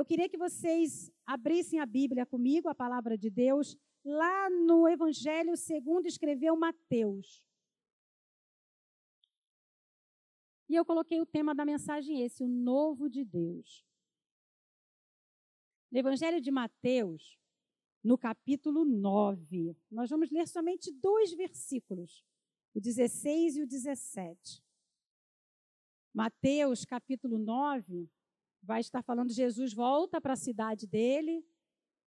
eu queria que vocês abrissem a Bíblia comigo, a palavra de Deus, lá no Evangelho segundo escreveu Mateus. E eu coloquei o tema da mensagem esse, o novo de Deus. No Evangelho de Mateus, no capítulo 9, nós vamos ler somente dois versículos, o 16 e o 17. Mateus, capítulo 9, vai estar falando: Jesus volta para a cidade dele.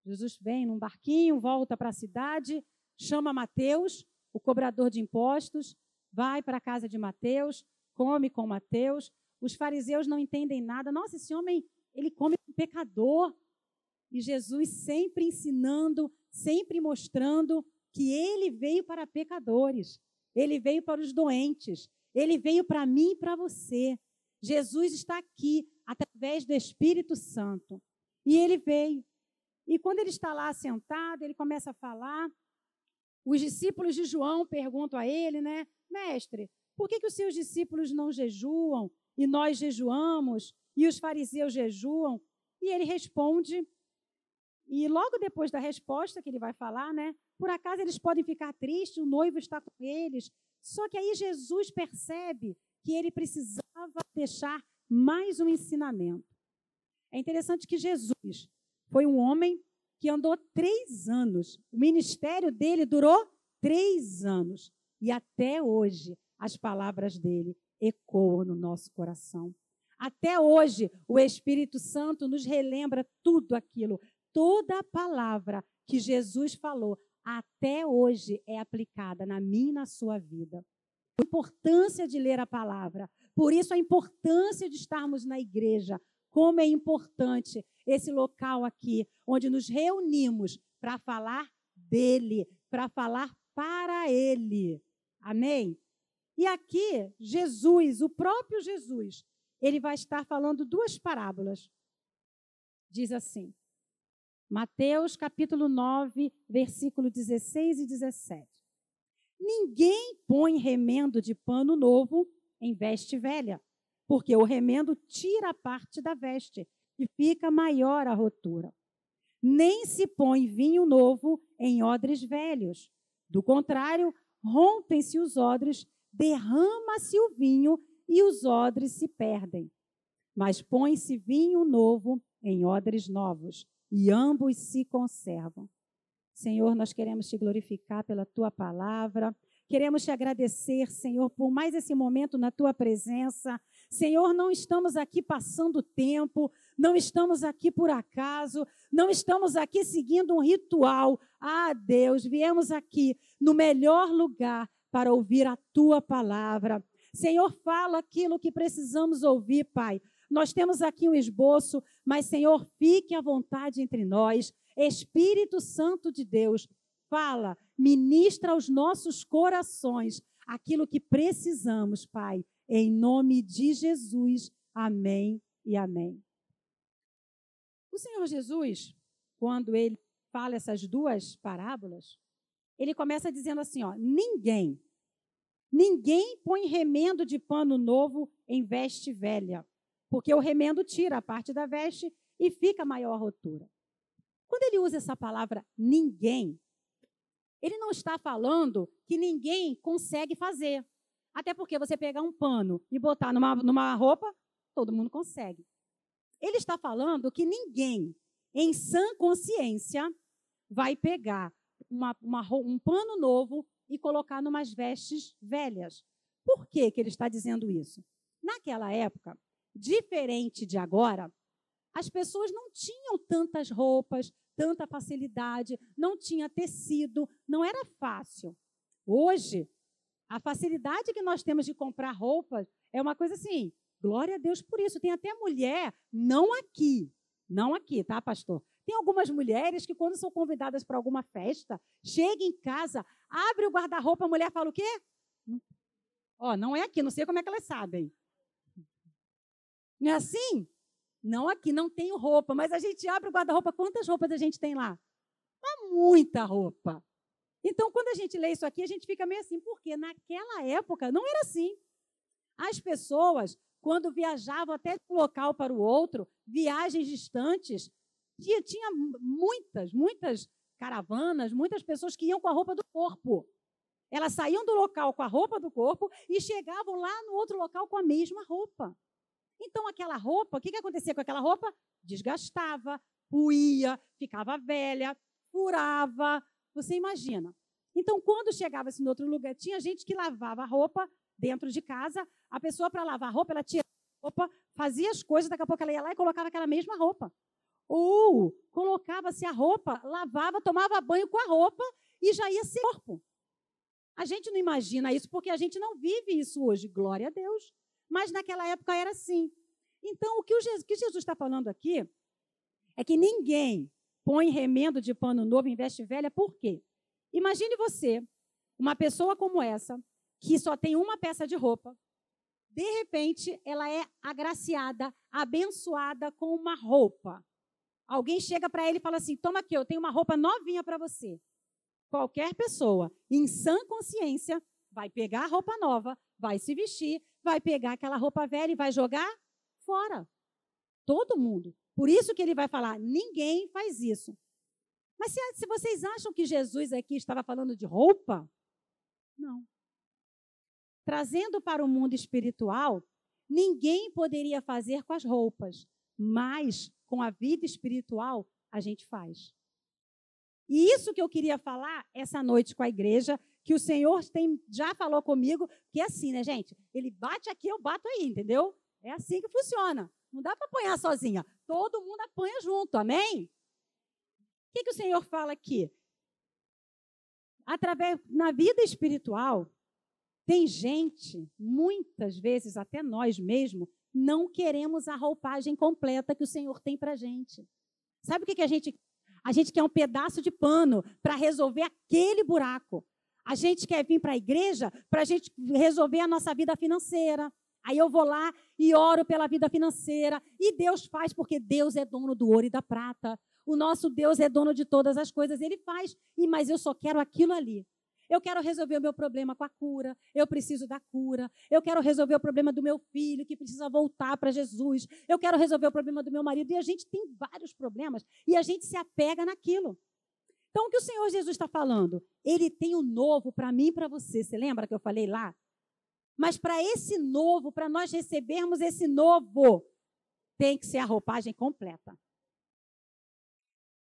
Jesus vem num barquinho, volta para a cidade, chama Mateus, o cobrador de impostos, vai para a casa de Mateus, come com Mateus. Os fariseus não entendem nada. Nossa, esse homem, ele come com pecador. E Jesus sempre ensinando, sempre mostrando que ele veio para pecadores, ele veio para os doentes, ele veio para mim e para você. Jesus está aqui através do Espírito Santo. E ele veio. E quando ele está lá sentado, ele começa a falar. Os discípulos de João perguntam a ele, né? Mestre, por que, que os seus discípulos não jejuam e nós jejuamos e os fariseus jejuam? E ele responde, e logo depois da resposta que ele vai falar, né? Por acaso eles podem ficar tristes, o noivo está com eles. Só que aí Jesus percebe que ele precisava deixar mais um ensinamento. É interessante que Jesus foi um homem que andou três anos. O ministério dele durou três anos. E até hoje as palavras dele ecoam no nosso coração. Até hoje o Espírito Santo nos relembra tudo aquilo, toda a palavra que Jesus falou, até hoje é aplicada na minha e na sua vida. A importância de ler a palavra, por isso, a importância de estarmos na igreja. Como é importante esse local aqui, onde nos reunimos para falar dele, para falar para ele. Amém? E aqui, Jesus, o próprio Jesus, ele vai estar falando duas parábolas. Diz assim, Mateus capítulo 9, versículo 16 e 17. Ninguém põe remendo de pano novo em veste velha, porque o remendo tira a parte da veste e fica maior a rotura. Nem se põe vinho novo em odres velhos. Do contrário, rompem-se os odres, derrama-se o vinho e os odres se perdem. Mas põe-se vinho novo em odres novos, e ambos se conservam. Senhor, nós queremos te glorificar pela tua palavra. Queremos te agradecer, Senhor, por mais esse momento na tua presença. Senhor, não estamos aqui passando tempo, não estamos aqui por acaso, não estamos aqui seguindo um ritual. Ah, Deus, viemos aqui no melhor lugar para ouvir a tua palavra. Senhor, fala aquilo que precisamos ouvir, Pai. Nós temos aqui um esboço, mas, Senhor, fique à vontade entre nós. Espírito Santo de Deus, fala, ministra aos nossos corações aquilo que precisamos, Pai, em nome de Jesus. Amém e amém. O Senhor Jesus, quando ele fala essas duas parábolas, ele começa dizendo assim, ó, ninguém, ninguém põe remendo de pano novo em veste velha, porque o remendo tira a parte da veste e fica maior rotura. Quando ele usa essa palavra ninguém, ele não está falando que ninguém consegue fazer. Até porque você pegar um pano e botar numa, numa roupa, todo mundo consegue. Ele está falando que ninguém, em sã consciência, vai pegar uma, uma, um pano novo e colocar numas vestes velhas. Por que, que ele está dizendo isso? Naquela época, diferente de agora, as pessoas não tinham tantas roupas, tanta facilidade, não tinha tecido, não era fácil. Hoje, a facilidade que nós temos de comprar roupas é uma coisa assim, glória a Deus por isso. Tem até mulher, não aqui, não aqui, tá, pastor? Tem algumas mulheres que, quando são convidadas para alguma festa, chegam em casa, abre o guarda-roupa, a mulher fala o quê? Ó, oh, não é aqui, não sei como é que elas sabem. Não é assim? Não aqui, não tenho roupa, mas a gente abre o guarda-roupa, quantas roupas a gente tem lá? Há muita roupa. Então, quando a gente lê isso aqui, a gente fica meio assim, porque naquela época não era assim. As pessoas quando viajavam até de um local para o outro, viagens distantes, tinha, tinha muitas, muitas caravanas, muitas pessoas que iam com a roupa do corpo. Elas saíam do local com a roupa do corpo e chegavam lá no outro local com a mesma roupa. Então, aquela roupa, o que, que acontecia com aquela roupa? Desgastava, puía, ficava velha, furava. Você imagina. Então, quando chegava-se no outro lugar, tinha gente que lavava a roupa dentro de casa. A pessoa, para lavar a roupa, ela tirava a roupa, fazia as coisas, daqui a pouco ela ia lá e colocava aquela mesma roupa. Ou colocava-se a roupa, lavava, tomava banho com a roupa e já ia ser corpo. A gente não imagina isso porque a gente não vive isso hoje, glória a Deus. Mas naquela época era assim. Então, o que, o Jesus, que Jesus está falando aqui é que ninguém põe remendo de pano novo em veste velha, por quê? Imagine você, uma pessoa como essa, que só tem uma peça de roupa, de repente ela é agraciada, abençoada com uma roupa. Alguém chega para ele e fala assim: toma aqui, eu tenho uma roupa novinha para você. Qualquer pessoa, em sã consciência, vai pegar a roupa nova, vai se vestir, vai pegar aquela roupa velha e vai jogar fora. Todo mundo. Por isso que ele vai falar: ninguém faz isso. Mas se, se vocês acham que Jesus aqui estava falando de roupa, não. Trazendo para o mundo espiritual, ninguém poderia fazer com as roupas, mas com a vida espiritual a gente faz. E isso que eu queria falar essa noite com a igreja, que o Senhor tem, já falou comigo, que é assim, né, gente? Ele bate aqui, eu bato aí, entendeu? É assim que funciona. Não dá para apanhar sozinha. Todo mundo apanha junto, amém? O que, que o Senhor fala aqui? Através, na vida espiritual, tem gente, muitas vezes até nós mesmos, não queremos a roupagem completa que o Senhor tem para gente. Sabe o que, que a gente a gente quer um pedaço de pano para resolver aquele buraco. A gente quer vir para a igreja para a gente resolver a nossa vida financeira. Aí eu vou lá e oro pela vida financeira. E Deus faz, porque Deus é dono do ouro e da prata. O nosso Deus é dono de todas as coisas. Ele faz. E Mas eu só quero aquilo ali. Eu quero resolver o meu problema com a cura. Eu preciso da cura. Eu quero resolver o problema do meu filho que precisa voltar para Jesus. Eu quero resolver o problema do meu marido. E a gente tem vários problemas e a gente se apega naquilo. Então, o que o Senhor Jesus está falando? Ele tem o um novo para mim e para você. Você lembra que eu falei lá? Mas para esse novo, para nós recebermos esse novo, tem que ser a roupagem completa.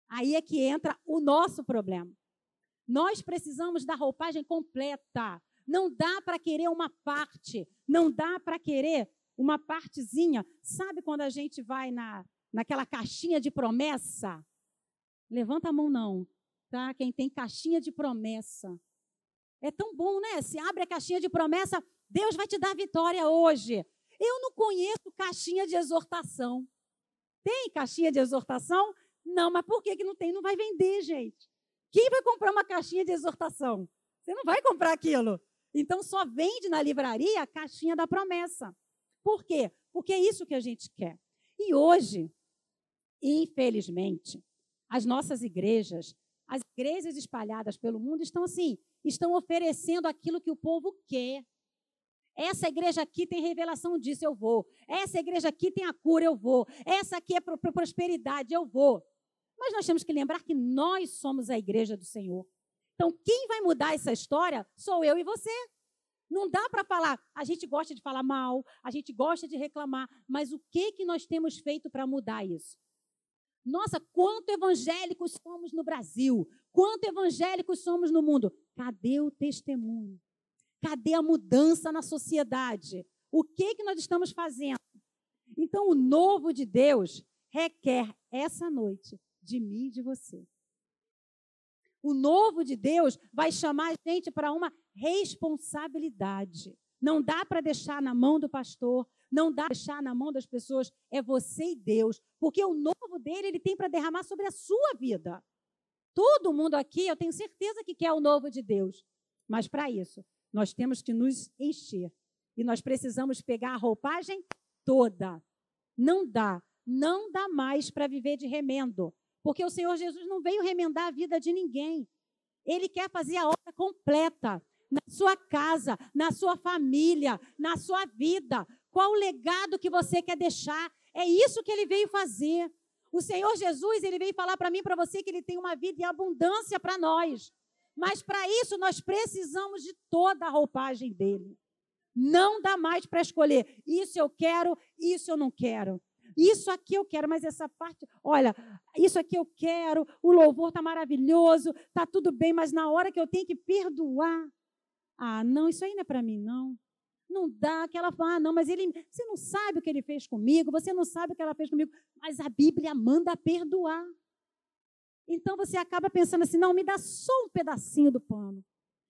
Aí é que entra o nosso problema. Nós precisamos da roupagem completa. Não dá para querer uma parte, não dá para querer uma partezinha. Sabe quando a gente vai na, naquela caixinha de promessa? Levanta a mão não, tá? Quem tem caixinha de promessa. É tão bom, né? Se abre a caixinha de promessa, Deus vai te dar vitória hoje. Eu não conheço caixinha de exortação. Tem caixinha de exortação? Não, mas por que, que não tem? Não vai vender, gente. Quem vai comprar uma caixinha de exortação? Você não vai comprar aquilo. Então só vende na livraria a caixinha da promessa. Por quê? Porque é isso que a gente quer. E hoje, infelizmente, as nossas igrejas, as igrejas espalhadas pelo mundo estão assim, estão oferecendo aquilo que o povo quer. Essa igreja aqui tem revelação disso, eu vou. Essa igreja aqui tem a cura, eu vou. Essa aqui é para prosperidade, eu vou. Mas nós temos que lembrar que nós somos a igreja do Senhor. Então, quem vai mudar essa história sou eu e você. Não dá para falar, a gente gosta de falar mal, a gente gosta de reclamar, mas o que que nós temos feito para mudar isso? Nossa, quanto evangélicos somos no Brasil, quanto evangélicos somos no mundo. Cadê o testemunho? Cadê a mudança na sociedade? O que que nós estamos fazendo? Então, o novo de Deus requer essa noite de mim e de você. O novo de Deus vai chamar a gente para uma responsabilidade. Não dá para deixar na mão do pastor, não dá deixar na mão das pessoas, é você e Deus, porque o novo dele ele tem para derramar sobre a sua vida. Todo mundo aqui, eu tenho certeza que quer o novo de Deus, mas para isso, nós temos que nos encher. E nós precisamos pegar a roupagem toda. Não dá, não dá mais para viver de remendo. Porque o Senhor Jesus não veio remendar a vida de ninguém. Ele quer fazer a obra completa na sua casa, na sua família, na sua vida. Qual o legado que você quer deixar? É isso que ele veio fazer. O Senhor Jesus, ele veio falar para mim, para você, que ele tem uma vida em abundância para nós. Mas para isso nós precisamos de toda a roupagem dele. Não dá mais para escolher. Isso eu quero, isso eu não quero. Isso aqui eu quero, mas essa parte, olha, isso aqui eu quero, o louvor está maravilhoso, está tudo bem, mas na hora que eu tenho que perdoar, ah, não, isso aí não é para mim, não. Não dá, aquela fala, ah, não, mas ele, você não sabe o que ele fez comigo, você não sabe o que ela fez comigo, mas a Bíblia manda perdoar. Então você acaba pensando assim, não, me dá só um pedacinho do pano.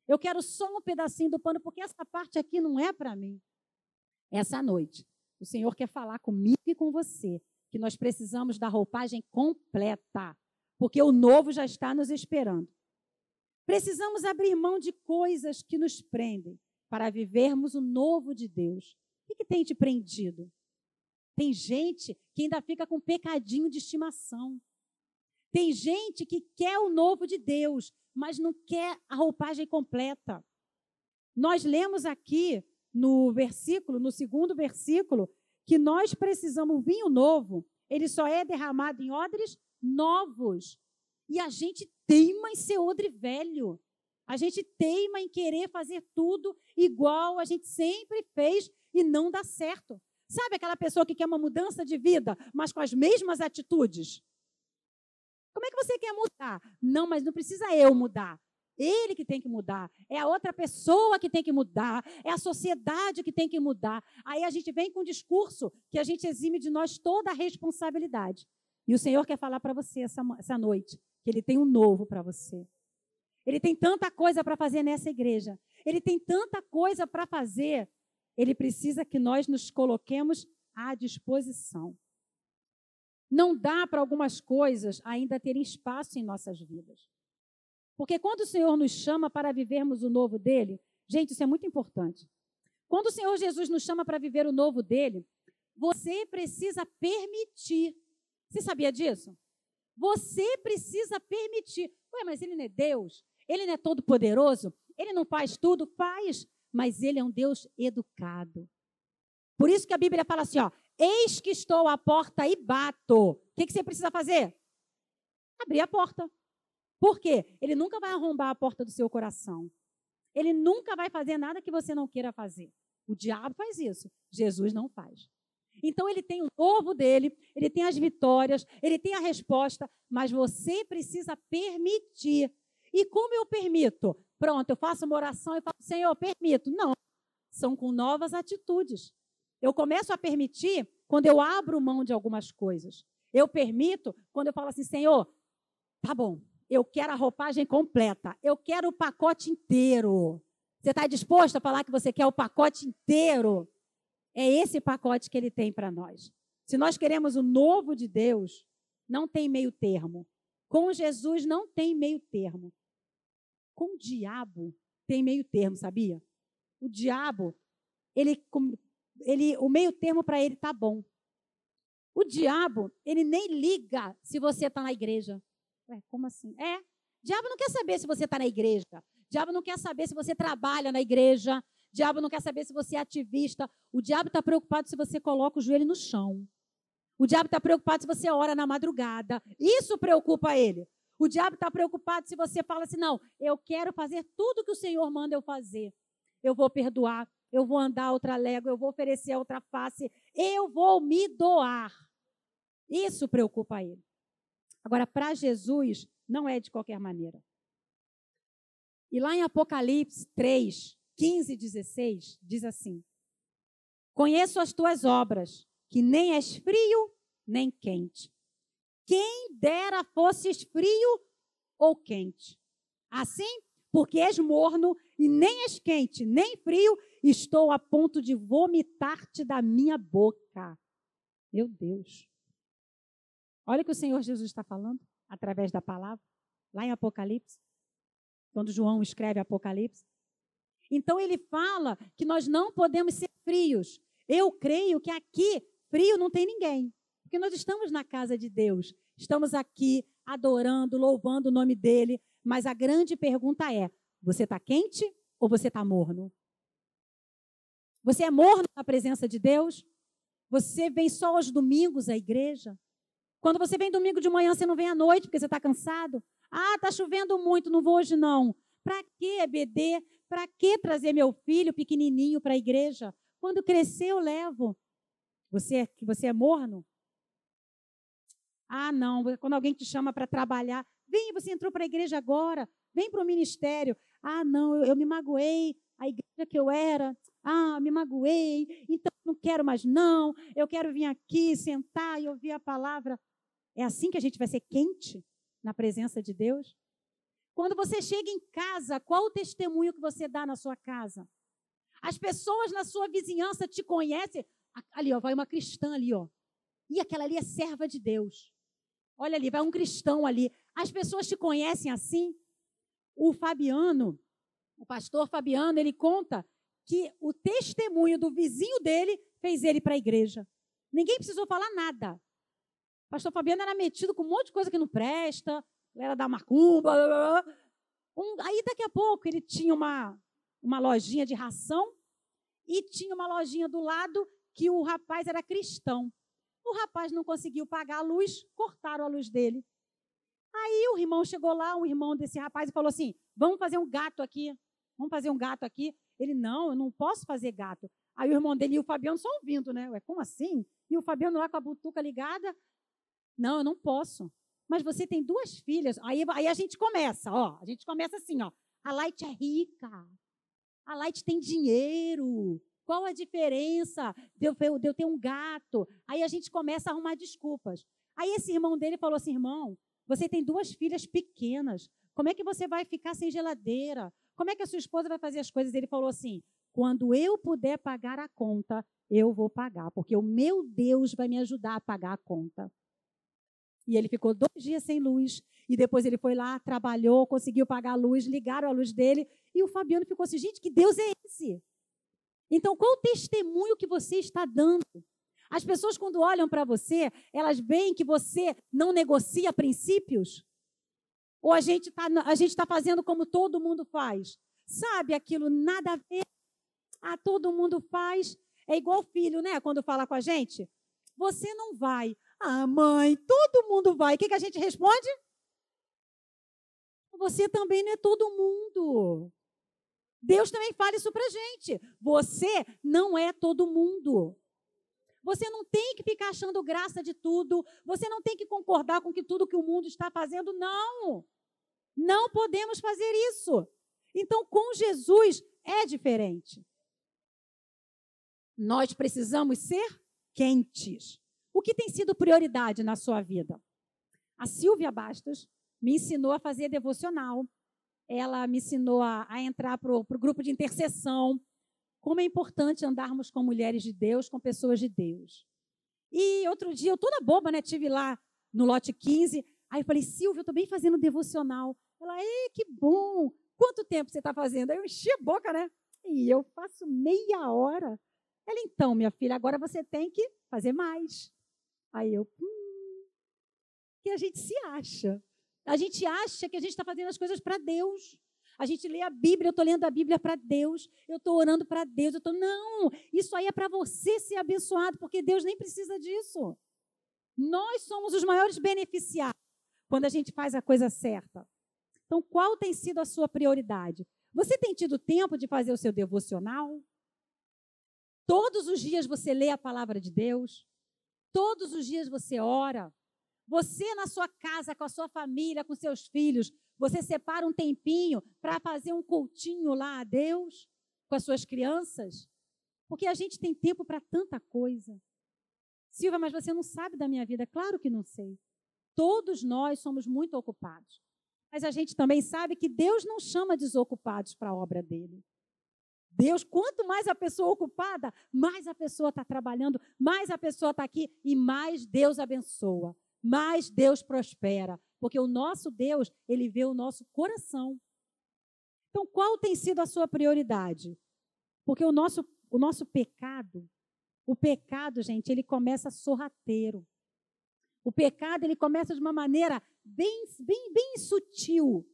Eu quero só um pedacinho do pano, porque essa parte aqui não é para mim. Essa noite, o Senhor quer falar comigo e com você que nós precisamos da roupagem completa, porque o novo já está nos esperando. Precisamos abrir mão de coisas que nos prendem para vivermos o novo de Deus. O que, tem te prendido? Tem gente que ainda fica com pecadinho de estimação. Tem gente que quer o novo de Deus, mas não quer a roupagem completa. Nós lemos aqui no versículo, no segundo versículo, que nós precisamos vinho novo. Ele só é derramado em odres novos. E a gente teima em ser odre velho. A gente teima em querer fazer tudo igual a gente sempre fez e não dá certo. Sabe aquela pessoa que quer uma mudança de vida, mas com as mesmas atitudes? Como é que você quer mudar? Não, mas não precisa eu mudar. Ele que tem que mudar. É a outra pessoa que tem que mudar. É a sociedade que tem que mudar. Aí a gente vem com um discurso que a gente exime de nós toda a responsabilidade. E o Senhor quer falar para você essa, essa noite que Ele tem um novo para você. Ele tem tanta coisa para fazer nessa igreja. Ele tem tanta coisa para fazer. Ele precisa que nós nos coloquemos à disposição. Não dá para algumas coisas ainda terem espaço em nossas vidas. Porque quando o Senhor nos chama para vivermos o novo dele, gente, isso é muito importante. Quando o Senhor Jesus nos chama para viver o novo dele, você precisa permitir. Você sabia disso? Você precisa permitir. Ué, mas ele não é Deus? Ele não é todo poderoso? Ele não faz tudo? Faz. Mas ele é um Deus educado. Por isso que a Bíblia fala assim, ó, eis que estou à porta e bato. O que, que você precisa fazer? Abrir a porta. Por quê? Ele nunca vai arrombar a porta do seu coração. Ele nunca vai fazer nada que você não queira fazer. O diabo faz isso. Jesus não faz. Então ele tem o novo dele, ele tem as vitórias, ele tem a resposta, mas você precisa permitir. E como eu permito? Pronto, eu faço uma oração e falo, Senhor, permito. Não, são com novas atitudes. Eu começo a permitir quando eu abro mão de algumas coisas. Eu permito quando eu falo assim, Senhor, tá bom, eu quero a roupagem completa, eu quero o pacote inteiro. Você está disposto a falar que você quer o pacote inteiro? É esse pacote que ele tem para nós. Se nós queremos o novo de Deus, não tem meio termo. Com Jesus não tem meio termo. Com o diabo tem meio termo, sabia? O diabo, ele, ele o meio termo para ele tá bom. O diabo, ele nem liga se você está na igreja. Ué, como assim? É. Diabo não quer saber se você está na igreja. Diabo não quer saber se você trabalha na igreja. Diabo não quer saber se você é ativista. O diabo está preocupado se você coloca o joelho no chão. O diabo está preocupado se você ora na madrugada. Isso preocupa ele. O diabo está preocupado se você fala assim: não, eu quero fazer tudo que o Senhor manda eu fazer. Eu vou perdoar, eu vou andar outra légua, eu vou oferecer outra face, eu vou me doar. Isso preocupa ele. Agora, para Jesus, não é de qualquer maneira. E lá em Apocalipse 3, 15 e 16, diz assim: Conheço as tuas obras, que nem és frio nem quente. Quem dera fosses frio ou quente. Assim, porque és morno e nem és quente, nem frio, estou a ponto de vomitar-te da minha boca. Meu Deus. Olha o que o Senhor Jesus está falando através da palavra, lá em Apocalipse, quando João escreve Apocalipse. Então ele fala que nós não podemos ser frios. Eu creio que aqui frio não tem ninguém. Porque nós estamos na casa de Deus, estamos aqui adorando, louvando o nome dele, mas a grande pergunta é: você está quente ou você está morno? Você é morno na presença de Deus? Você vem só aos domingos à igreja? Quando você vem domingo de manhã, você não vem à noite porque você está cansado? Ah, está chovendo muito, não vou hoje não. Para que EBD? Para que trazer meu filho pequenininho para a igreja? Quando crescer, eu levo. Você, é, você é morno? Ah, não. Quando alguém te chama para trabalhar, vem, você entrou para a igreja agora, vem para o ministério. Ah, não, eu, eu me magoei, a igreja que eu era, ah, me magoei, então não quero mais não, eu quero vir aqui, sentar e ouvir a palavra. É assim que a gente vai ser quente na presença de Deus? Quando você chega em casa, qual o testemunho que você dá na sua casa? As pessoas na sua vizinhança te conhecem. Ali, ó, vai uma cristã ali, ó. E aquela ali é serva de Deus. Olha ali, vai um cristão ali. As pessoas te conhecem assim? O Fabiano, o pastor Fabiano, ele conta que o testemunho do vizinho dele fez ele para a igreja. Ninguém precisou falar nada. O pastor Fabiano era metido com um monte de coisa que não presta, era da macumba. Blá, blá. Um, aí, daqui a pouco, ele tinha uma, uma lojinha de ração e tinha uma lojinha do lado que o rapaz era cristão. O rapaz não conseguiu pagar a luz, cortaram a luz dele. Aí o irmão chegou lá, um irmão desse rapaz, e falou assim: Vamos fazer um gato aqui. Vamos fazer um gato aqui. Ele, não, eu não posso fazer gato. Aí o irmão dele e o Fabiano só ouvindo, né? Ué, como assim? E o Fabiano lá com a butuca ligada. Não, eu não posso. Mas você tem duas filhas. Aí, aí a gente começa, ó. A gente começa assim, ó. A Light é rica. A Light tem dinheiro. Qual a diferença de eu, ter um gato? Aí a gente começa a arrumar desculpas. Aí esse irmão dele falou assim: irmão, você tem duas filhas pequenas. Como é que você vai ficar sem geladeira? Como é que a sua esposa vai fazer as coisas? Ele falou assim: quando eu puder pagar a conta, eu vou pagar, porque o meu Deus vai me ajudar a pagar a conta. E ele ficou dois dias sem luz. E depois ele foi lá, trabalhou, conseguiu pagar a luz, ligaram a luz dele. E o Fabiano ficou assim: gente, que Deus é esse? Então, qual o testemunho que você está dando? As pessoas, quando olham para você, elas veem que você não negocia princípios? Ou a gente está tá fazendo como todo mundo faz? Sabe aquilo, nada a ver. Ah, todo mundo faz. É igual filho, né? Quando fala com a gente. Você não vai. Ah, mãe, todo mundo vai. O que, que a gente responde? Você também não é todo mundo. Deus também fala isso para gente. Você não é todo mundo. Você não tem que ficar achando graça de tudo. Você não tem que concordar com que tudo que o mundo está fazendo. Não. Não podemos fazer isso. Então, com Jesus é diferente. Nós precisamos ser quentes. O que tem sido prioridade na sua vida? A Silvia Bastos me ensinou a fazer devocional. Ela me ensinou a, a entrar para o grupo de intercessão. Como é importante andarmos com mulheres de Deus, com pessoas de Deus. E outro dia, eu toda boba, né? Tive lá no lote 15. Aí eu falei, Silvia, eu estou bem fazendo devocional. Ela, ei, que bom! Quanto tempo você está fazendo? Aí eu enchi a boca, né? E eu faço meia hora. Ela, então, minha filha, agora você tem que fazer mais. Aí eu, hum, que a gente se acha. A gente acha que a gente está fazendo as coisas para Deus. A gente lê a Bíblia, eu estou lendo a Bíblia para Deus, eu estou orando para Deus, eu estou. Não, isso aí é para você ser abençoado, porque Deus nem precisa disso. Nós somos os maiores beneficiados quando a gente faz a coisa certa. Então, qual tem sido a sua prioridade? Você tem tido tempo de fazer o seu devocional? Todos os dias você lê a palavra de Deus? Todos os dias você ora? Você na sua casa, com a sua família, com seus filhos, você separa um tempinho para fazer um cultinho lá a Deus com as suas crianças? Porque a gente tem tempo para tanta coisa. Silvia, mas você não sabe da minha vida? Claro que não sei. Todos nós somos muito ocupados. Mas a gente também sabe que Deus não chama desocupados para a obra dele. Deus, quanto mais a pessoa ocupada, mais a pessoa está trabalhando, mais a pessoa está aqui e mais Deus abençoa, mais Deus prospera, porque o nosso Deus, ele vê o nosso coração. Então, qual tem sido a sua prioridade? Porque o nosso, o nosso pecado, o pecado, gente, ele começa sorrateiro. O pecado, ele começa de uma maneira bem, bem, bem sutil.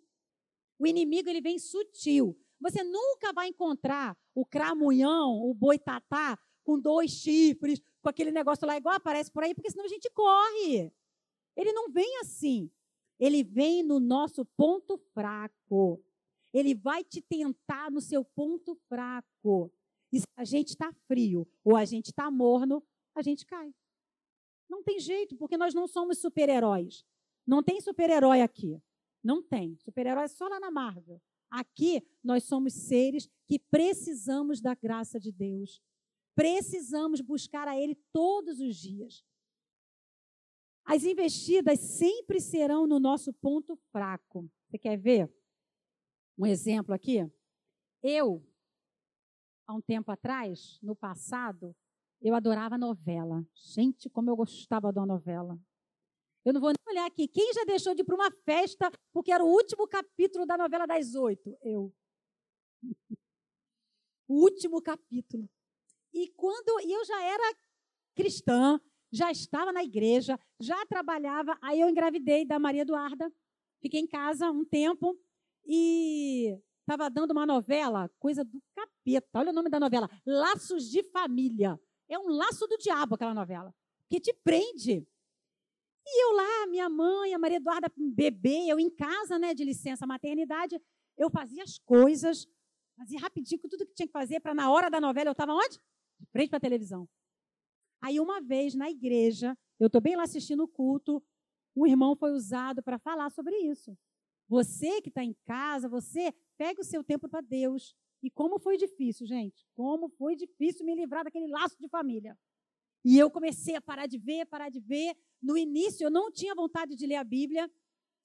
O inimigo, ele vem sutil. Você nunca vai encontrar o cramunhão, o boitatá, com dois chifres, com aquele negócio lá igual aparece por aí, porque senão a gente corre. Ele não vem assim. Ele vem no nosso ponto fraco. Ele vai te tentar no seu ponto fraco. E se a gente está frio ou a gente está morno, a gente cai. Não tem jeito, porque nós não somos super-heróis. Não tem super-herói aqui. Não tem. Super-herói é só lá na Marvel. Aqui nós somos seres que precisamos da graça de Deus. Precisamos buscar a Ele todos os dias. As investidas sempre serão no nosso ponto fraco. Você quer ver um exemplo aqui? Eu, há um tempo atrás, no passado, eu adorava novela. Gente, como eu gostava da novela. Eu não vou nem olhar aqui. Quem já deixou de ir para uma festa porque era o último capítulo da novela das oito? Eu. O último capítulo. E quando e eu já era cristã, já estava na igreja, já trabalhava, aí eu engravidei da Maria Eduarda, fiquei em casa um tempo e estava dando uma novela, coisa do capeta. Olha o nome da novela, Laços de Família. É um laço do diabo aquela novela, que te prende. E eu lá, minha mãe, a Maria Eduarda, bebê, eu em casa, né, de licença maternidade, eu fazia as coisas, fazia rapidinho tudo que tinha que fazer para na hora da novela eu estava onde? De frente para a televisão. Aí uma vez na igreja, eu estou bem lá assistindo o culto, um irmão foi usado para falar sobre isso. Você que está em casa, você pega o seu tempo para Deus. E como foi difícil, gente? Como foi difícil me livrar daquele laço de família. E eu comecei a parar de ver, parar de ver. No início eu não tinha vontade de ler a Bíblia,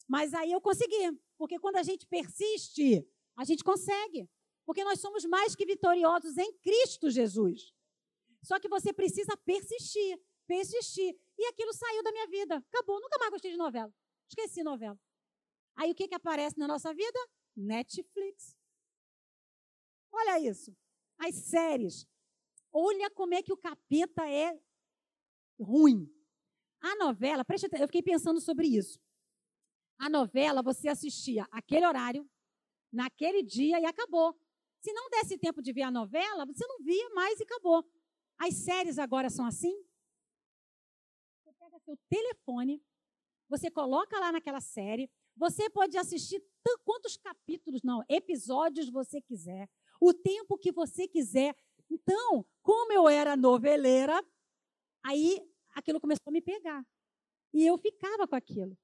mas aí eu consegui. Porque quando a gente persiste, a gente consegue. Porque nós somos mais que vitoriosos em Cristo Jesus. Só que você precisa persistir, persistir. E aquilo saiu da minha vida. Acabou, nunca mais gostei de novela. Esqueci novela. Aí o que, que aparece na nossa vida? Netflix. Olha isso. As séries. Olha como é que o capeta é ruim. A novela, preste atenção, eu fiquei pensando sobre isso. A novela você assistia aquele horário, naquele dia e acabou. Se não desse tempo de ver a novela, você não via mais e acabou. As séries agora são assim. Você pega seu telefone, você coloca lá naquela série, você pode assistir quantos capítulos, não, episódios você quiser, o tempo que você quiser. Então, como eu era noveleira, aí aquilo começou a me pegar. E eu ficava com aquilo.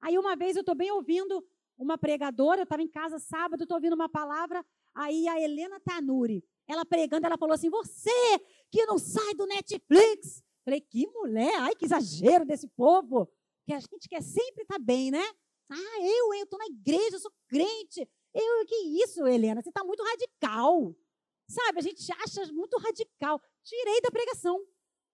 Aí uma vez eu estou bem ouvindo uma pregadora, eu estava em casa sábado, estou ouvindo uma palavra, aí a Helena Tanuri, ela pregando, ela falou assim: Você que não sai do Netflix. Falei, que mulher, ai, que exagero desse povo. Que a gente quer sempre estar tá bem, né? Ah, eu, eu estou na igreja, eu sou crente. Eu, que isso, Helena? Você está muito radical. Sabe, a gente acha muito radical. Tirei da pregação.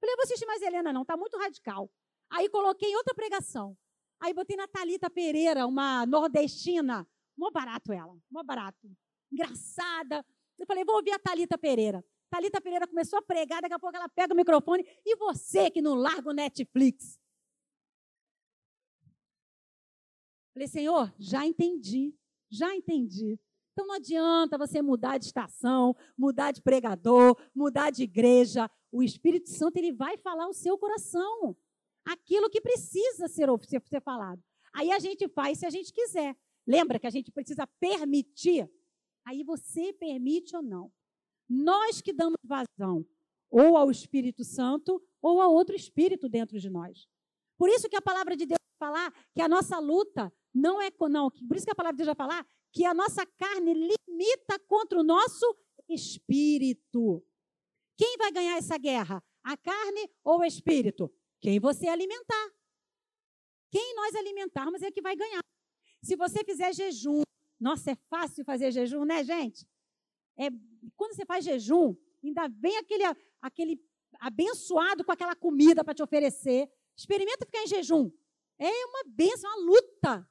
Falei, vou assistir mais Helena, não, está muito radical. Aí coloquei outra pregação. Aí botei na Thalita Pereira, uma nordestina. Mó barato ela, mó barato. Engraçada. Eu falei, vou ouvir a Thalita Pereira. Thalita Pereira começou a pregar, daqui a pouco ela pega o microfone. E você que não larga o Netflix? Falei, Senhor, já entendi, já entendi. Então não adianta você mudar de estação, mudar de pregador, mudar de igreja. O Espírito Santo ele vai falar o seu coração. Aquilo que precisa ser, ser falado. Aí a gente faz se a gente quiser. Lembra que a gente precisa permitir. Aí você permite ou não. Nós que damos vazão ou ao Espírito Santo ou a outro espírito dentro de nós. Por isso que a palavra de Deus vai falar que a nossa luta não é não, por isso que a palavra de Deus vai falar que a nossa carne limita contra o nosso espírito. Quem vai ganhar essa guerra? A carne ou o espírito? Quem você alimentar. Quem nós alimentarmos é que vai ganhar. Se você fizer jejum, nossa, é fácil fazer jejum, né, gente? É, quando você faz jejum, ainda vem aquele, aquele abençoado com aquela comida para te oferecer. Experimenta ficar em jejum. É uma benção, uma luta.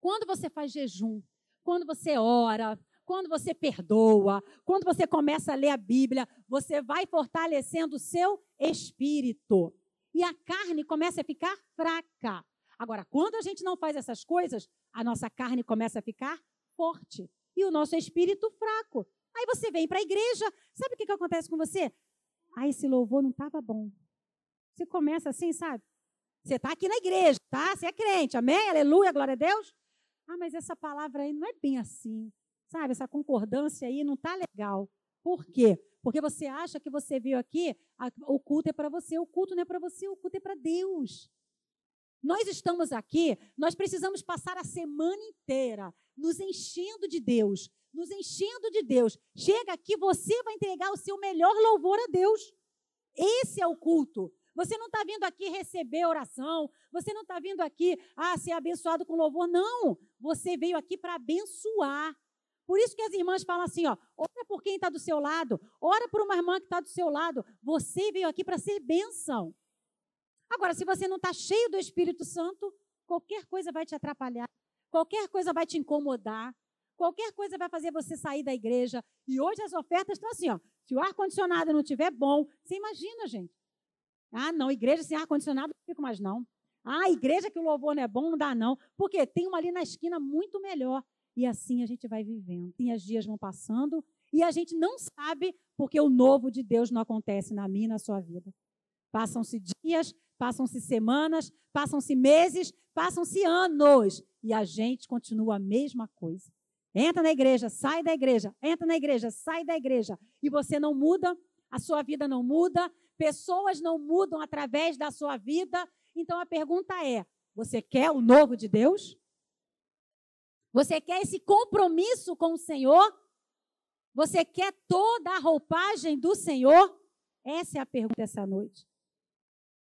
Quando você faz jejum, quando você ora, quando você perdoa, quando você começa a ler a Bíblia, você vai fortalecendo o seu espírito. E a carne começa a ficar fraca. Agora, quando a gente não faz essas coisas, a nossa carne começa a ficar forte. E o nosso espírito fraco. Aí você vem para a igreja, sabe o que, que acontece com você? Ah, esse louvor não estava bom. Você começa assim, sabe? Você está aqui na igreja, tá? Você é crente, amém? Aleluia, glória a Deus. Ah, mas essa palavra aí não é bem assim. Sabe, essa concordância aí não está legal. Por quê? Porque você acha que você veio aqui, a, o culto é para você, o culto não é para você, o culto é para Deus. Nós estamos aqui, nós precisamos passar a semana inteira nos enchendo de Deus, nos enchendo de Deus. Chega aqui, você vai entregar o seu melhor louvor a Deus. Esse é o culto. Você não está vindo aqui receber oração, você não está vindo aqui ah, ser abençoado com louvor, não. Você veio aqui para abençoar. Por isso que as irmãs falam assim, ó, ora por quem está do seu lado, ora por uma irmã que está do seu lado. Você veio aqui para ser bênção. Agora, se você não está cheio do Espírito Santo, qualquer coisa vai te atrapalhar, qualquer coisa vai te incomodar, qualquer coisa vai fazer você sair da igreja. E hoje as ofertas estão assim, ó. Se o ar-condicionado não estiver bom, você imagina, gente. Ah, não, igreja sem ar-condicionado não fico mais, não. Ah, igreja que o louvor não é bom, não dá, não. Porque tem uma ali na esquina muito melhor. E assim a gente vai vivendo. E os dias vão passando e a gente não sabe porque o novo de Deus não acontece na minha e na sua vida. Passam-se dias, passam-se semanas, passam-se meses, passam-se anos e a gente continua a mesma coisa. Entra na igreja, sai da igreja, entra na igreja, sai da igreja e você não muda, a sua vida não muda, pessoas não mudam através da sua vida. Então a pergunta é: você quer o novo de Deus? Você quer esse compromisso com o Senhor? Você quer toda a roupagem do Senhor? Essa é a pergunta dessa noite.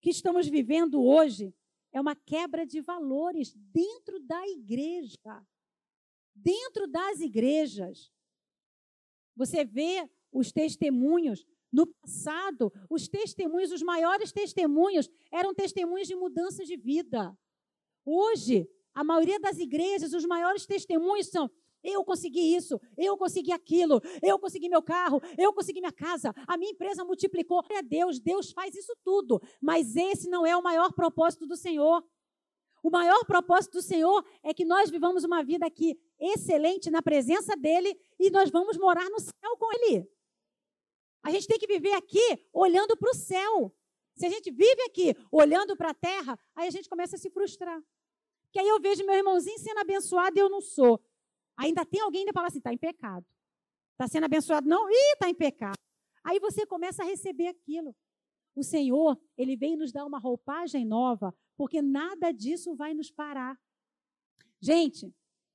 Que estamos vivendo hoje é uma quebra de valores dentro da igreja. Dentro das igrejas. Você vê os testemunhos no passado, os testemunhos, os maiores testemunhos, eram testemunhos de mudança de vida. Hoje, a maioria das igrejas, os maiores testemunhos são: eu consegui isso, eu consegui aquilo, eu consegui meu carro, eu consegui minha casa, a minha empresa multiplicou. É Deus, Deus faz isso tudo, mas esse não é o maior propósito do Senhor. O maior propósito do Senhor é que nós vivamos uma vida aqui excelente na presença dEle e nós vamos morar no céu com Ele. A gente tem que viver aqui olhando para o céu. Se a gente vive aqui olhando para a terra, aí a gente começa a se frustrar. Que aí eu vejo meu irmãozinho sendo abençoado e eu não sou. Ainda tem alguém que fala assim, está em pecado. Está sendo abençoado? Não? Ih, está em pecado. Aí você começa a receber aquilo. O Senhor, Ele vem nos dar uma roupagem nova, porque nada disso vai nos parar. Gente,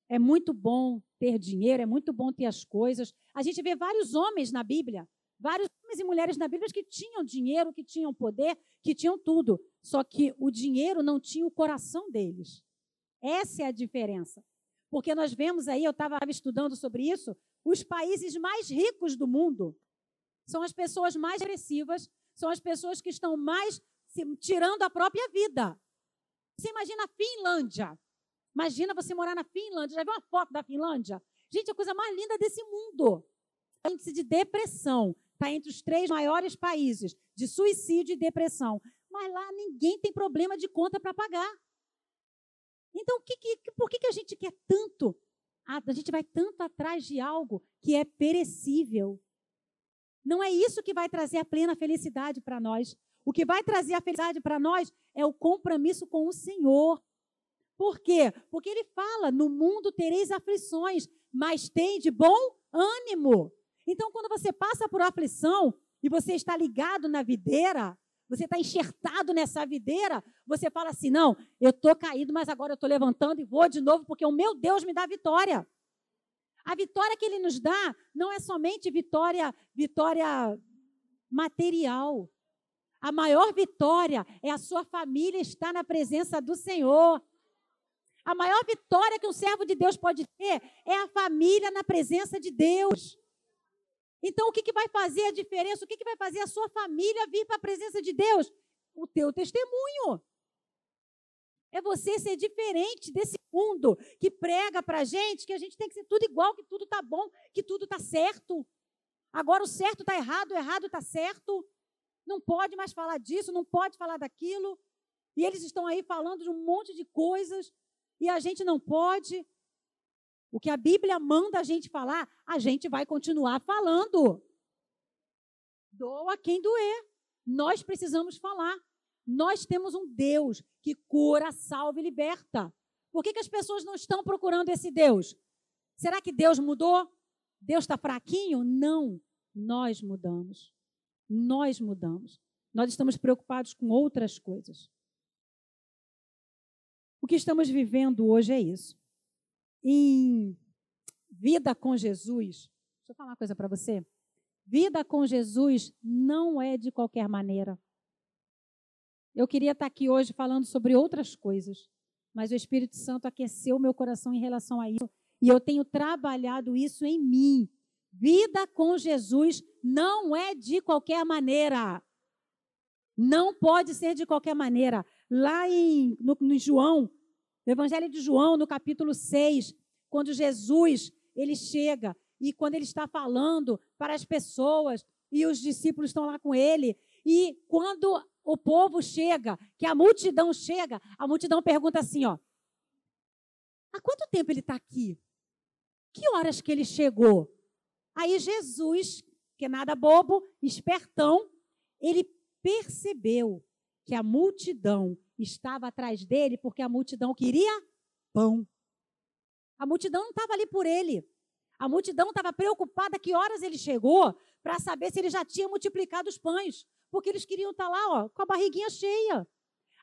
é muito bom ter dinheiro, é muito bom ter as coisas. A gente vê vários homens na Bíblia vários homens e mulheres na Bíblia que tinham dinheiro, que tinham poder, que tinham tudo. Só que o dinheiro não tinha o coração deles. Essa é a diferença. Porque nós vemos aí, eu estava estudando sobre isso, os países mais ricos do mundo são as pessoas mais agressivas, são as pessoas que estão mais se, tirando a própria vida. Você imagina a Finlândia. Imagina você morar na Finlândia. Já viu uma foto da Finlândia? Gente, a coisa mais linda desse mundo. Índice de depressão está entre os três maiores países de suicídio e depressão. Mas lá ninguém tem problema de conta para pagar. Então, que, que, por que, que a gente quer tanto? A, a gente vai tanto atrás de algo que é perecível. Não é isso que vai trazer a plena felicidade para nós. O que vai trazer a felicidade para nós é o compromisso com o Senhor. Por quê? Porque ele fala: no mundo tereis aflições, mas tem de bom ânimo. Então, quando você passa por aflição e você está ligado na videira, você está enxertado nessa videira, você fala assim: não, eu estou caído, mas agora eu estou levantando e vou de novo, porque o meu Deus me dá vitória. A vitória que ele nos dá não é somente vitória, vitória material. A maior vitória é a sua família estar na presença do Senhor. A maior vitória que um servo de Deus pode ter é a família na presença de Deus. Então, o que, que vai fazer a diferença? O que, que vai fazer a sua família vir para a presença de Deus? O teu testemunho. É você ser diferente desse mundo que prega para a gente que a gente tem que ser tudo igual, que tudo está bom, que tudo está certo. Agora o certo está errado, o errado está certo. Não pode mais falar disso, não pode falar daquilo. E eles estão aí falando de um monte de coisas e a gente não pode. O que a Bíblia manda a gente falar, a gente vai continuar falando. Doa quem doer. Nós precisamos falar. Nós temos um Deus que cura, salva e liberta. Por que, que as pessoas não estão procurando esse Deus? Será que Deus mudou? Deus está fraquinho? Não. Nós mudamos. Nós mudamos. Nós estamos preocupados com outras coisas. O que estamos vivendo hoje é isso em vida com Jesus, deixa eu falar uma coisa para você. Vida com Jesus não é de qualquer maneira. Eu queria estar aqui hoje falando sobre outras coisas, mas o Espírito Santo aqueceu meu coração em relação a isso e eu tenho trabalhado isso em mim. Vida com Jesus não é de qualquer maneira. Não pode ser de qualquer maneira. Lá em, no, no João, no Evangelho de João, no capítulo 6, quando Jesus ele chega e quando ele está falando para as pessoas e os discípulos estão lá com ele, e quando o povo chega, que a multidão chega, a multidão pergunta assim, ó: Há quanto tempo ele está aqui? Que horas que ele chegou? Aí Jesus, que é nada bobo, espertão, ele percebeu que a multidão estava atrás dele porque a multidão queria pão. A multidão não estava ali por ele. A multidão estava preocupada que horas ele chegou para saber se ele já tinha multiplicado os pães, porque eles queriam estar tá lá, ó, com a barriguinha cheia.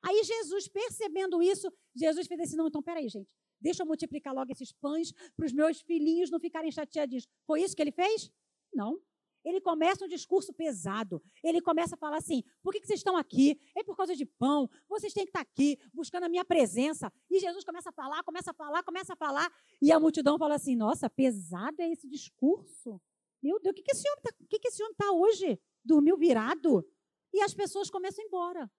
Aí Jesus, percebendo isso, Jesus fez assim: não, então peraí, gente, deixa eu multiplicar logo esses pães para os meus filhinhos não ficarem chateadinhos. Foi isso que ele fez? Não. Ele começa um discurso pesado. Ele começa a falar assim: por que, vocês estão aqui? É por causa de pão. Vocês têm que estar aqui buscando a minha presença. E Jesus começa a falar, começa a falar, começa a falar. E a multidão fala assim: nossa, pesado é esse discurso. Meu Deus, o que, que esse homem está tá hoje? Dormiu virado? E as pessoas começam a ir embora.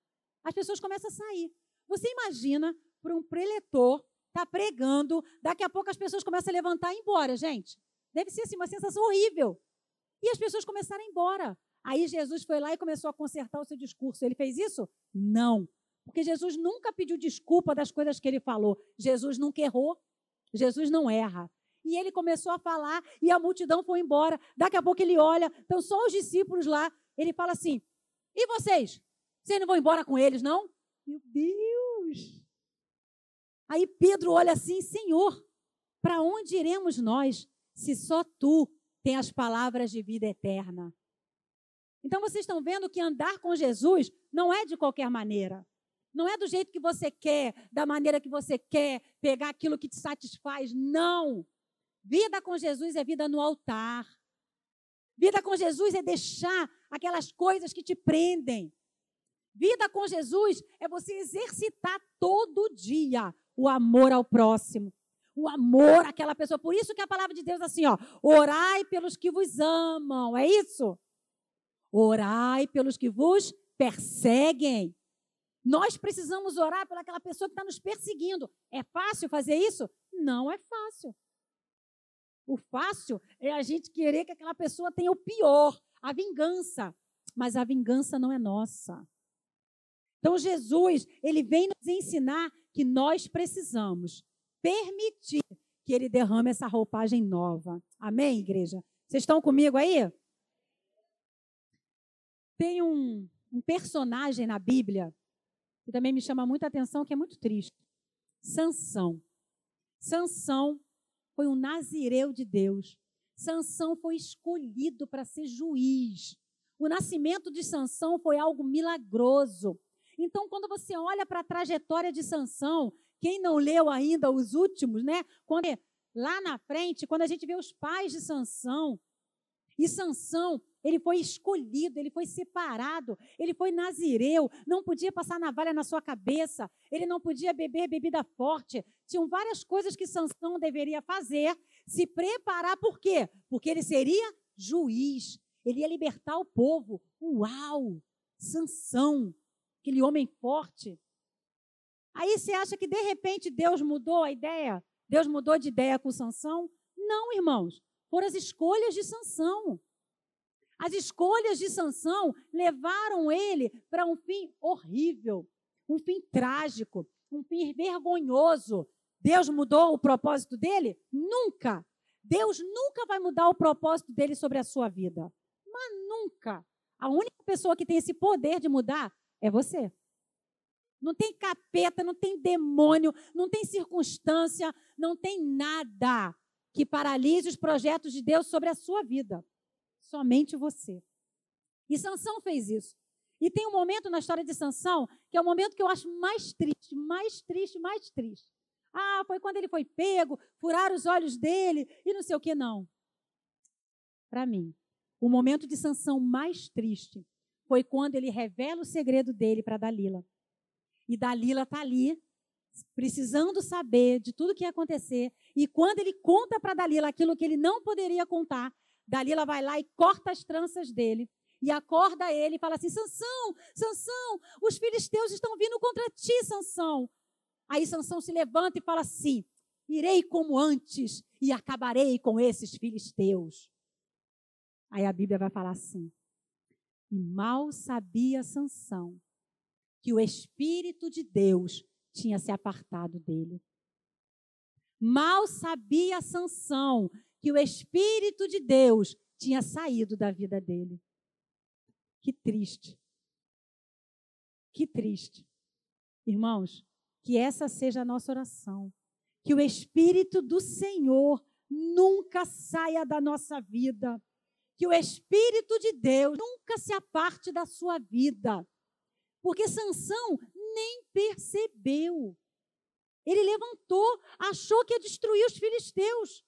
As pessoas começam a sair. Você imagina para um preletor tá pregando, daqui a pouco as pessoas começam a levantar e ir embora, gente. Deve ser assim, uma sensação horrível. E as pessoas começaram a ir embora. Aí Jesus foi lá e começou a consertar o seu discurso. Ele fez isso? Não. Porque Jesus nunca pediu desculpa das coisas que ele falou. Jesus nunca errou. Jesus não erra. E ele começou a falar e a multidão foi embora. Daqui a pouco ele olha, estão só os discípulos lá. Ele fala assim: E vocês? Vocês não vão embora com eles, não? Meu Deus! Aí Pedro olha assim: Senhor, para onde iremos nós se só tu tem as palavras de vida eterna. Então vocês estão vendo que andar com Jesus não é de qualquer maneira. Não é do jeito que você quer, da maneira que você quer, pegar aquilo que te satisfaz. Não. Vida com Jesus é vida no altar. Vida com Jesus é deixar aquelas coisas que te prendem. Vida com Jesus é você exercitar todo dia o amor ao próximo, o amor àquela pessoa. Por isso que a palavra de Deus é assim, ó, orai pelos que vos amam, é isso? Orai pelos que vos perseguem. Nós precisamos orar pelaquela pessoa que está nos perseguindo. É fácil fazer isso? Não é fácil. O fácil é a gente querer que aquela pessoa tenha o pior, a vingança. Mas a vingança não é nossa. Então Jesus, ele vem nos ensinar que nós precisamos permitir que ele derrame essa roupagem nova. Amém, igreja? Vocês estão comigo aí? Tem um, um personagem na Bíblia que também me chama muita atenção, que é muito triste. Sansão. Sansão foi um nazireu de Deus. Sansão foi escolhido para ser juiz. O nascimento de Sansão foi algo milagroso. Então, quando você olha para a trajetória de Sansão, quem não leu ainda os últimos, né? Quando lá na frente, quando a gente vê os pais de Sansão, e Sansão, ele foi escolhido, ele foi separado, ele foi nazireu, não podia passar navalha na sua cabeça, ele não podia beber bebida forte. Tinham várias coisas que Sansão deveria fazer, se preparar por quê? Porque ele seria juiz, ele ia libertar o povo. Uau! Sansão, aquele homem forte. Aí você acha que de repente Deus mudou a ideia? Deus mudou de ideia com Sansão? Não, irmãos. Foram as escolhas de Sansão. As escolhas de Sansão levaram ele para um fim horrível, um fim trágico, um fim vergonhoso. Deus mudou o propósito dele? Nunca. Deus nunca vai mudar o propósito dele sobre a sua vida. Mas nunca. A única pessoa que tem esse poder de mudar é você. Não tem capeta, não tem demônio, não tem circunstância, não tem nada que paralise os projetos de Deus sobre a sua vida. Somente você. E Sansão fez isso. E tem um momento na história de Sansão que é o momento que eu acho mais triste, mais triste, mais triste. Ah, foi quando ele foi pego, furaram os olhos dele e não sei o que não. Para mim, o momento de Sansão mais triste foi quando ele revela o segredo dele para Dalila. E Dalila está ali, precisando saber de tudo que ia acontecer. E quando ele conta para Dalila aquilo que ele não poderia contar, Dalila vai lá e corta as tranças dele e acorda ele e fala assim: Sansão, Sansão, os filisteus estão vindo contra ti, Sansão. Aí Sansão se levanta e fala assim: Irei como antes e acabarei com esses filisteus. Aí a Bíblia vai falar assim: E mal sabia Sansão que o espírito de Deus tinha se apartado dele. Mal sabia Sansão que o espírito de Deus tinha saído da vida dele. Que triste. Que triste. Irmãos, que essa seja a nossa oração. Que o Espírito do Senhor nunca saia da nossa vida. Que o Espírito de Deus nunca se aparte da sua vida. Porque Sansão nem percebeu. Ele levantou, achou que ia destruir os filisteus.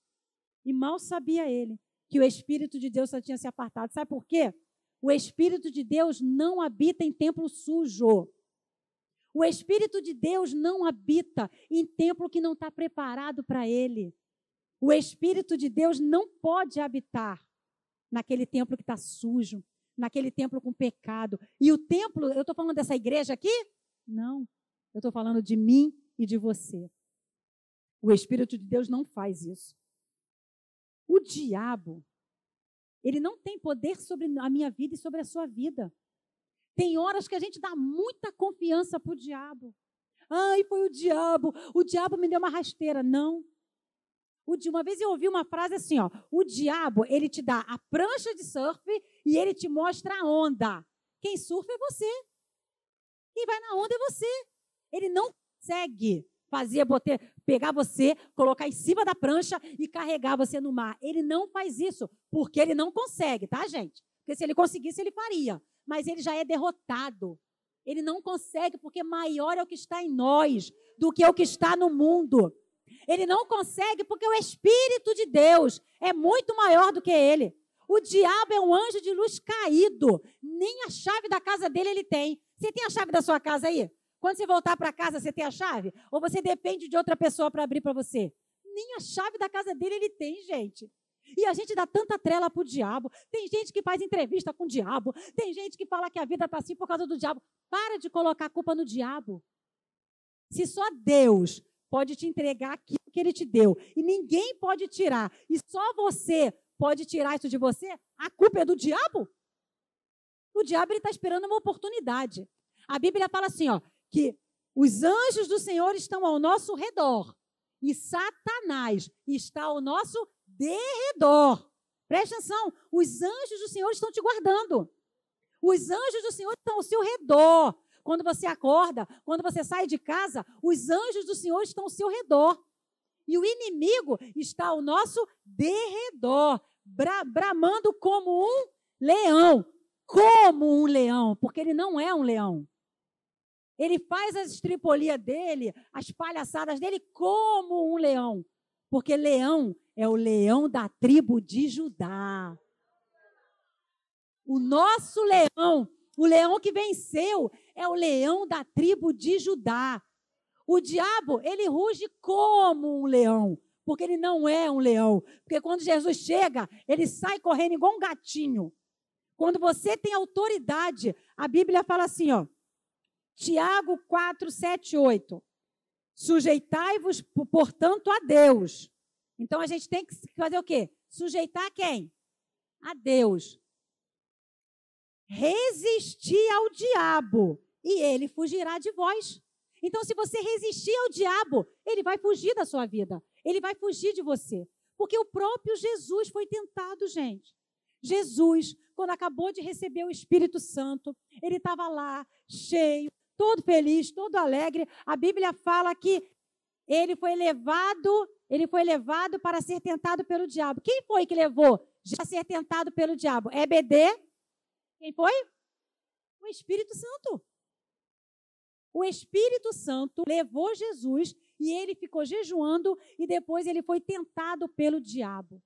E mal sabia ele que o Espírito de Deus só tinha se apartado. Sabe por quê? O Espírito de Deus não habita em templo sujo. O Espírito de Deus não habita em templo que não está preparado para ele. O Espírito de Deus não pode habitar naquele templo que está sujo, naquele templo com pecado. E o templo, eu estou falando dessa igreja aqui? Não. Eu estou falando de mim e de você. O Espírito de Deus não faz isso. O diabo ele não tem poder sobre a minha vida e sobre a sua vida. Tem horas que a gente dá muita confiança para o diabo. Ai, foi o diabo. O diabo me deu uma rasteira. Não. Uma vez eu ouvi uma frase assim, ó. O diabo, ele te dá a prancha de surf e ele te mostra a onda. Quem surfa é você. Quem vai na onda é você. Ele não consegue fazia botar, pegar você, colocar em cima da prancha e carregar você no mar. Ele não faz isso, porque ele não consegue, tá, gente? Porque se ele conseguisse, ele faria. Mas ele já é derrotado. Ele não consegue, porque maior é o que está em nós do que o que está no mundo. Ele não consegue, porque o Espírito de Deus é muito maior do que ele. O diabo é um anjo de luz caído. Nem a chave da casa dele ele tem. Você tem a chave da sua casa aí? Quando você voltar para casa, você tem a chave? Ou você depende de outra pessoa para abrir para você? Nem a chave da casa dele ele tem, gente. E a gente dá tanta trela para o diabo. Tem gente que faz entrevista com o diabo. Tem gente que fala que a vida está assim por causa do diabo. Para de colocar a culpa no diabo. Se só Deus pode te entregar aquilo que ele te deu e ninguém pode tirar, e só você pode tirar isso de você, a culpa é do diabo? O diabo está esperando uma oportunidade. A Bíblia fala assim, ó, que os anjos do Senhor estão ao nosso redor e Satanás está ao nosso derredor. Preste atenção, os anjos do Senhor estão te guardando. Os anjos do Senhor estão ao seu redor. Quando você acorda, quando você sai de casa, os anjos do Senhor estão ao seu redor. E o inimigo está ao nosso derredor, bra bramando como um leão. Como um leão, porque ele não é um leão. Ele faz as estripolias dele, as palhaçadas dele, como um leão. Porque leão é o leão da tribo de Judá. O nosso leão, o leão que venceu, é o leão da tribo de Judá. O diabo, ele ruge como um leão, porque ele não é um leão. Porque quando Jesus chega, ele sai correndo igual um gatinho. Quando você tem autoridade, a Bíblia fala assim, ó, Tiago 4, 7, 8. Sujeitai-vos, portanto, a Deus. Então a gente tem que fazer o quê? Sujeitar a quem? A Deus. Resistir ao diabo e ele fugirá de vós. Então, se você resistir ao diabo, ele vai fugir da sua vida. Ele vai fugir de você. Porque o próprio Jesus foi tentado, gente. Jesus, quando acabou de receber o Espírito Santo, ele estava lá, cheio, todo feliz, todo alegre. A Bíblia fala que ele foi levado, ele foi levado para ser tentado pelo diabo. Quem foi que levou a ser tentado pelo diabo? EBD? Quem foi? O Espírito Santo. O Espírito Santo levou Jesus e ele ficou jejuando e depois ele foi tentado pelo diabo.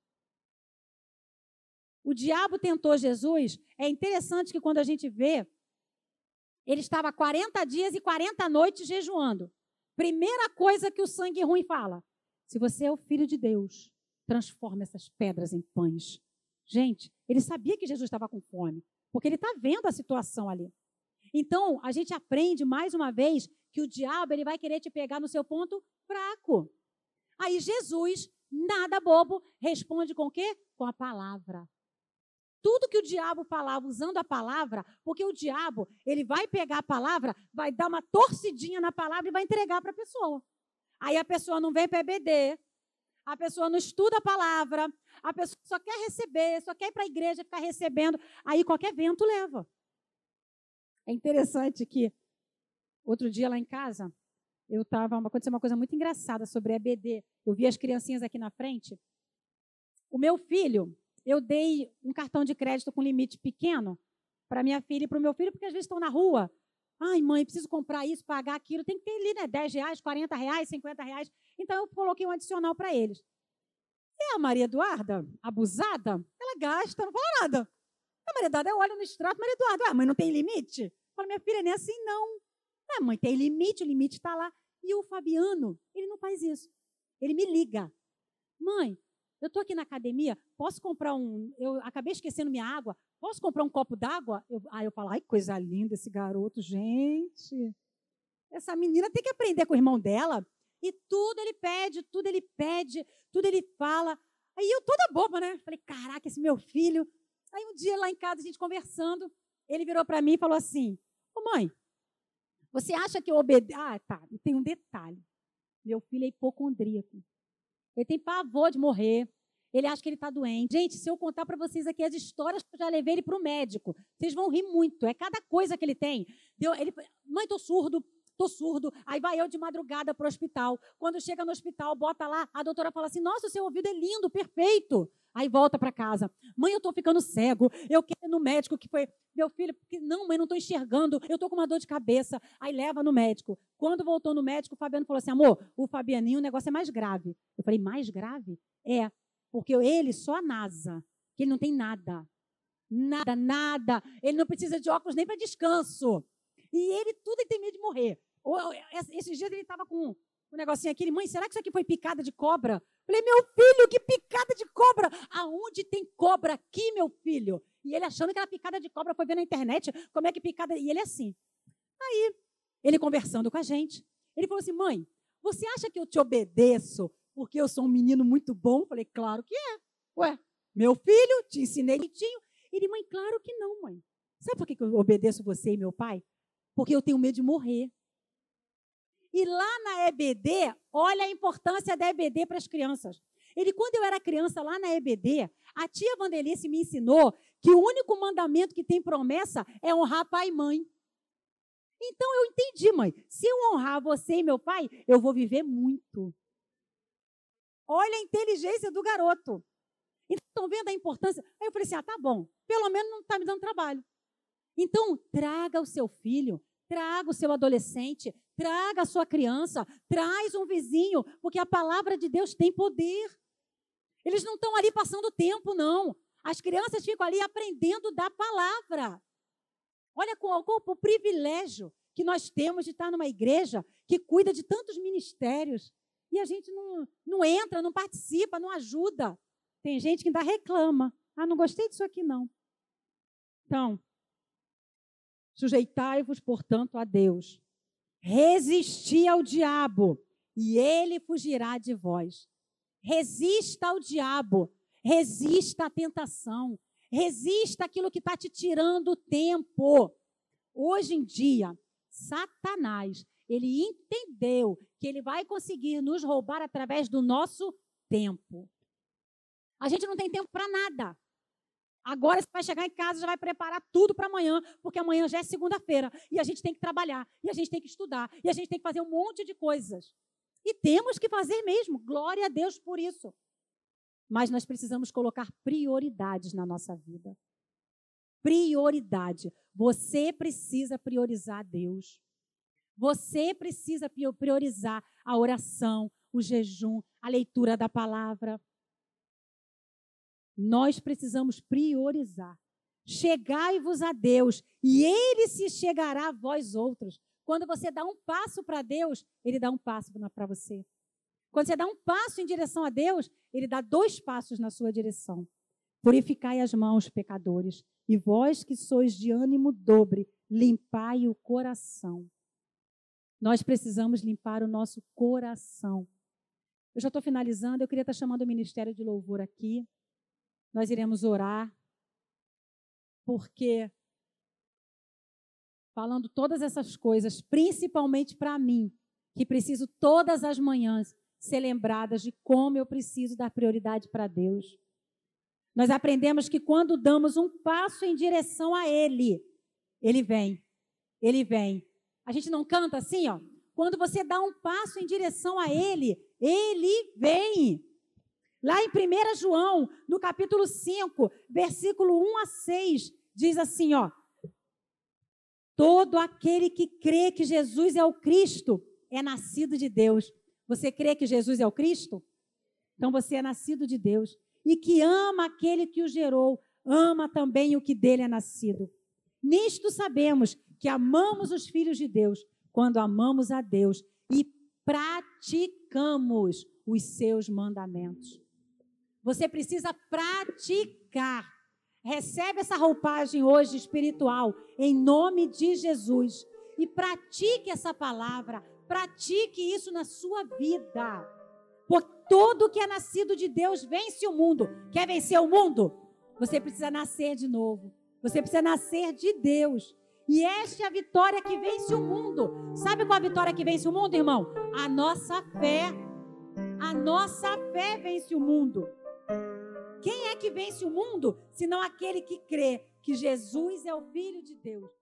O diabo tentou Jesus. É interessante que quando a gente vê, ele estava 40 dias e 40 noites jejuando. Primeira coisa que o sangue ruim fala: se você é o filho de Deus, transforme essas pedras em pães. Gente, ele sabia que Jesus estava com fome, porque ele está vendo a situação ali. Então, a gente aprende mais uma vez que o diabo ele vai querer te pegar no seu ponto fraco. Aí Jesus, nada bobo, responde com o quê? Com a palavra tudo que o diabo falava usando a palavra, porque o diabo, ele vai pegar a palavra, vai dar uma torcidinha na palavra e vai entregar para a pessoa. Aí a pessoa não vem para EBD, a pessoa não estuda a palavra, a pessoa só quer receber, só quer ir para a igreja ficar recebendo, aí qualquer vento leva. É interessante que outro dia lá em casa, eu estava, aconteceu uma coisa muito engraçada sobre EBD. Eu vi as criancinhas aqui na frente. O meu filho, eu dei um cartão de crédito com limite pequeno para minha filha e para o meu filho, porque às vezes estão na rua. Ai, mãe, preciso comprar isso, pagar aquilo. Tem que ter ali, né? 10 reais, 40 reais, 50 reais. Então eu coloquei um adicional para eles. E a Maria Eduarda, abusada, ela gasta, não fala nada. A Maria Eduarda olha no extrato, Maria Eduarda, ah, mãe, não tem limite? Fala, minha filha, nem assim não. Ah, mãe, tem limite, o limite está lá. E o Fabiano, ele não faz isso. Ele me liga. Mãe, eu estou aqui na academia, posso comprar um. Eu acabei esquecendo minha água, posso comprar um copo d'água? Eu, aí eu falo, ai, coisa linda esse garoto, gente. Essa menina tem que aprender com o irmão dela. E tudo ele pede, tudo ele pede, tudo ele fala. Aí eu toda boba, né? Falei, caraca, esse meu filho. Aí um dia lá em casa, a gente conversando, ele virou para mim e falou assim: Ô mãe, você acha que eu obedeço. Ah, tá, e tem um detalhe. Meu filho é hipocondríaco. Ele tem pavor de morrer. Ele acha que ele está doente. Gente, se eu contar para vocês aqui as histórias que eu já levei ele para o médico, vocês vão rir muito. É cada coisa que ele tem. Deu, ele, mãe, estou surdo, estou surdo. Aí vai eu de madrugada para o hospital. Quando chega no hospital, bota lá, a doutora fala assim: Nossa, o seu ouvido é lindo, perfeito. Aí volta para casa. Mãe, eu estou ficando cego. Eu quero ir no médico que foi. Meu filho, não, mãe, não estou enxergando. Eu estou com uma dor de cabeça. Aí leva no médico. Quando voltou no médico, o Fabiano falou assim: amor, o Fabianinho, o negócio é mais grave. Eu falei: mais grave? É, porque ele só a NASA, que ele não tem nada. Nada, nada. Ele não precisa de óculos nem para descanso. E ele, tudo, ele tem medo de morrer. Esses dias ele estava com um negocinho aqui. Mãe, será que isso aqui foi picada de cobra? Falei, meu filho, que picada de cobra! Aonde tem cobra aqui, meu filho? E ele achando que era picada de cobra, foi ver na internet como é que picada. E ele é assim. Aí, ele conversando com a gente, ele falou assim: mãe, você acha que eu te obedeço porque eu sou um menino muito bom? Falei, claro que é. Ué, meu filho, te ensinei direitinho. Ele, mãe, claro que não, mãe. Sabe por que eu obedeço você e meu pai? Porque eu tenho medo de morrer. E lá na EBD, olha a importância da EBD para as crianças. Ele, quando eu era criança lá na EBD, a tia Vandelice me ensinou que o único mandamento que tem promessa é honrar pai e mãe. Então eu entendi, mãe. Se eu honrar você e meu pai, eu vou viver muito. Olha a inteligência do garoto. Então, estão vendo a importância? Aí eu falei assim: ah, tá bom, pelo menos não está me dando trabalho. Então, traga o seu filho Traga o seu adolescente, traga a sua criança, traz um vizinho, porque a palavra de Deus tem poder. Eles não estão ali passando tempo, não. As crianças ficam ali aprendendo da palavra. Olha qual, qual o privilégio que nós temos de estar numa igreja que cuida de tantos ministérios. E a gente não, não entra, não participa, não ajuda. Tem gente que ainda reclama. Ah, não gostei disso aqui, não. Então, Sujeitai-vos, portanto, a Deus. Resisti ao diabo, e ele fugirá de vós. Resista ao diabo, resista à tentação, resista aquilo que está te tirando o tempo. Hoje em dia, Satanás, Ele entendeu que ele vai conseguir nos roubar através do nosso tempo. A gente não tem tempo para nada. Agora você vai chegar em casa, já vai preparar tudo para amanhã, porque amanhã já é segunda-feira e a gente tem que trabalhar, e a gente tem que estudar, e a gente tem que fazer um monte de coisas. E temos que fazer mesmo. Glória a Deus por isso. Mas nós precisamos colocar prioridades na nossa vida. Prioridade. Você precisa priorizar Deus. Você precisa priorizar a oração, o jejum, a leitura da palavra. Nós precisamos priorizar. Chegai-vos a Deus, e Ele se chegará a vós outros. Quando você dá um passo para Deus, Ele dá um passo para você. Quando você dá um passo em direção a Deus, Ele dá dois passos na sua direção. Purificai as mãos, pecadores, e vós que sois de ânimo dobre, limpai o coração. Nós precisamos limpar o nosso coração. Eu já estou finalizando, eu queria estar chamando o Ministério de Louvor aqui. Nós iremos orar, porque falando todas essas coisas, principalmente para mim, que preciso todas as manhãs ser lembradas de como eu preciso dar prioridade para Deus. Nós aprendemos que quando damos um passo em direção a Ele, Ele vem, Ele vem. A gente não canta assim, ó. Quando você dá um passo em direção a Ele, Ele vem. Lá em 1 João, no capítulo 5, versículo 1 a 6, diz assim, ó: Todo aquele que crê que Jesus é o Cristo é nascido de Deus. Você crê que Jesus é o Cristo? Então você é nascido de Deus. E que ama aquele que o gerou, ama também o que dele é nascido. Nisto sabemos que amamos os filhos de Deus quando amamos a Deus e praticamos os seus mandamentos. Você precisa praticar Recebe essa roupagem hoje espiritual, em nome de Jesus. E pratique essa palavra, pratique isso na sua vida. Por todo que é nascido de Deus vence o mundo. Quer vencer o mundo? Você precisa nascer de novo. Você precisa nascer de Deus. E esta é a vitória que vence o mundo. Sabe qual a vitória que vence o mundo, irmão? A nossa fé. A nossa fé vence o mundo. Quem é que vence o mundo, senão aquele que crê que Jesus é o Filho de Deus?